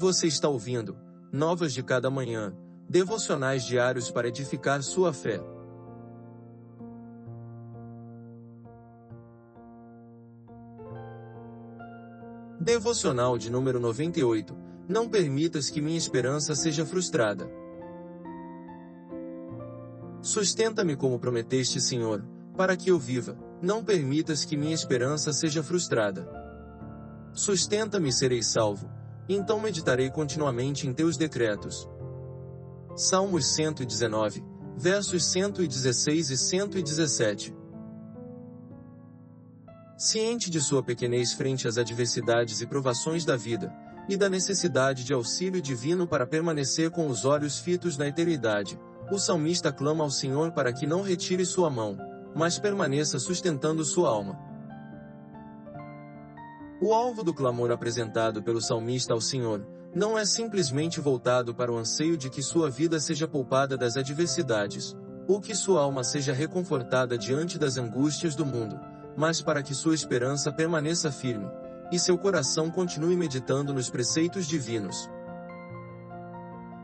Você está ouvindo Novas de Cada Manhã, devocionais diários para edificar sua fé. Devocional de número 98. Não permitas que minha esperança seja frustrada. Sustenta-me como prometeste, Senhor, para que eu viva. Não permitas que minha esperança seja frustrada. Sustenta-me, serei salvo então meditarei continuamente em teus decretos. Salmos 119, versos 116 e 117. Ciente de sua pequenez frente às adversidades e provações da vida, e da necessidade de auxílio divino para permanecer com os olhos fitos na eternidade, o salmista clama ao Senhor para que não retire sua mão, mas permaneça sustentando sua alma. O alvo do clamor apresentado pelo salmista ao Senhor não é simplesmente voltado para o anseio de que sua vida seja poupada das adversidades, ou que sua alma seja reconfortada diante das angústias do mundo, mas para que sua esperança permaneça firme, e seu coração continue meditando nos preceitos divinos.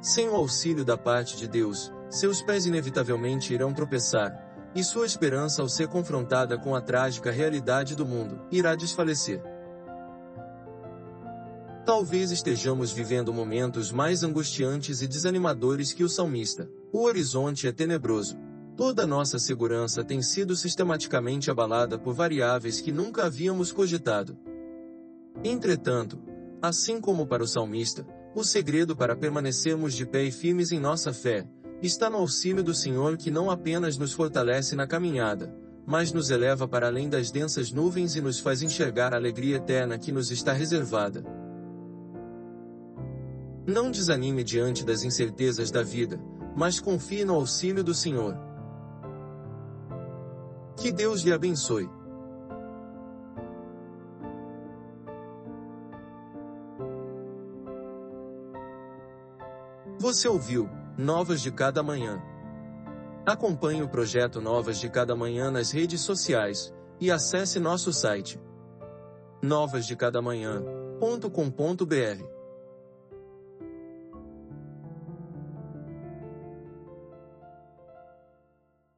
Sem o auxílio da parte de Deus, seus pés inevitavelmente irão tropeçar, e sua esperança ao ser confrontada com a trágica realidade do mundo, irá desfalecer. Talvez estejamos vivendo momentos mais angustiantes e desanimadores que o salmista. O horizonte é tenebroso. Toda nossa segurança tem sido sistematicamente abalada por variáveis que nunca havíamos cogitado. Entretanto, assim como para o salmista, o segredo para permanecermos de pé e firmes em nossa fé está no auxílio do Senhor que não apenas nos fortalece na caminhada, mas nos eleva para além das densas nuvens e nos faz enxergar a alegria eterna que nos está reservada. Não desanime diante das incertezas da vida, mas confie no auxílio do Senhor. Que Deus lhe abençoe. Você ouviu Novas de Cada Manhã. Acompanhe o projeto Novas de Cada Manhã nas redes sociais e acesse nosso site novasdecadamanhã.com.br.